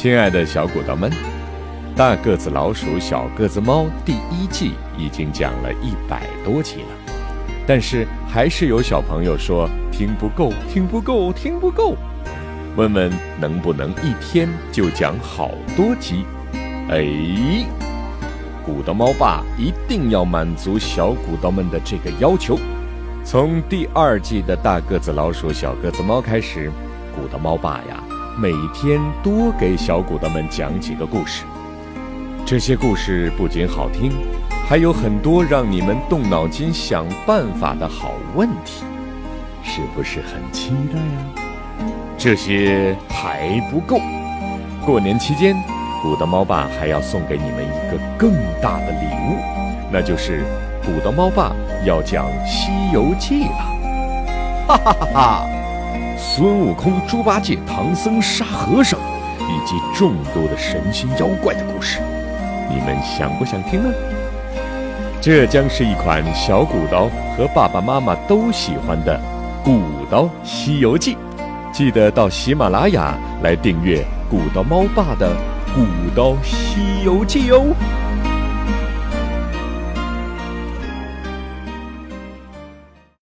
亲爱的小骨头们，《大个子老鼠小个子猫》第一季已经讲了一百多集了，但是还是有小朋友说听不够，听不够，听不够。问问能不能一天就讲好多集？哎，骨头猫爸一定要满足小骨头们的这个要求。从第二季的大个子老鼠小个子猫开始，骨头猫爸呀，每天多给小骨头们讲几个故事。这些故事不仅好听，还有很多让你们动脑筋想办法的好问题，是不是很期待呀？这些还不够，过年期间，骨头猫爸还要送给你们一个更大的礼物，那就是骨头猫爸要讲《西游记》了。哈哈哈哈！孙悟空、猪八戒、唐僧、沙和尚，以及众多的神仙妖怪的故事，你们想不想听呢？这将是一款小古刀和爸爸妈妈都喜欢的《古刀西游记》。记得到喜马拉雅来订阅古刀猫爸的《古刀西游记》哦。